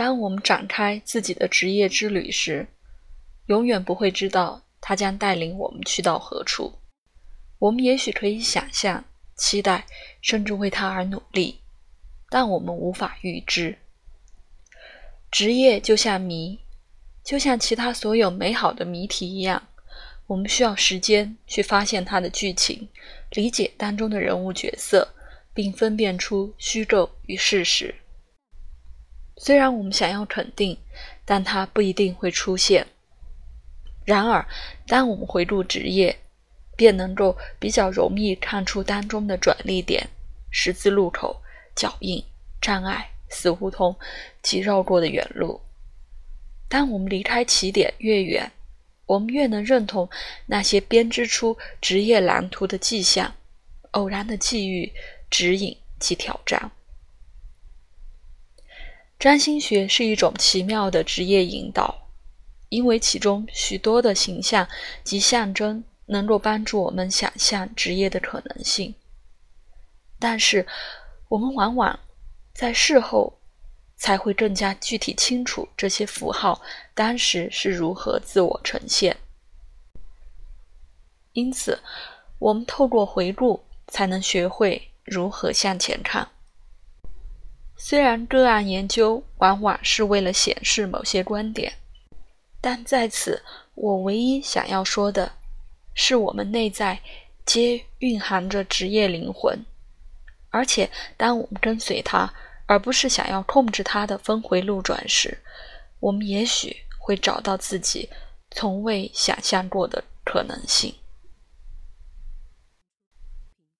当我们展开自己的职业之旅时，永远不会知道它将带领我们去到何处。我们也许可以想象、期待，甚至为它而努力，但我们无法预知。职业就像谜，就像其他所有美好的谜题一样，我们需要时间去发现它的剧情，理解当中的人物角色，并分辨出虚构与事实。虽然我们想要肯定，但它不一定会出现。然而，当我们回顾职业，便能够比较容易看出当中的转捩点、十字路口、脚印、障碍、死胡同及绕过的远路。当我们离开起点越远，我们越能认同那些编织出职业蓝图的迹象、偶然的际遇、指引及挑战。占星学是一种奇妙的职业引导，因为其中许多的形象及象征能够帮助我们想象职业的可能性。但是，我们往往在事后才会更加具体清楚这些符号当时是如何自我呈现。因此，我们透过回顾才能学会如何向前看。虽然个案研究往往是为了显示某些观点，但在此，我唯一想要说的，是我们内在皆蕴含着职业灵魂，而且当我们跟随它，而不是想要控制它的峰回路转时，我们也许会找到自己从未想象过的可能性。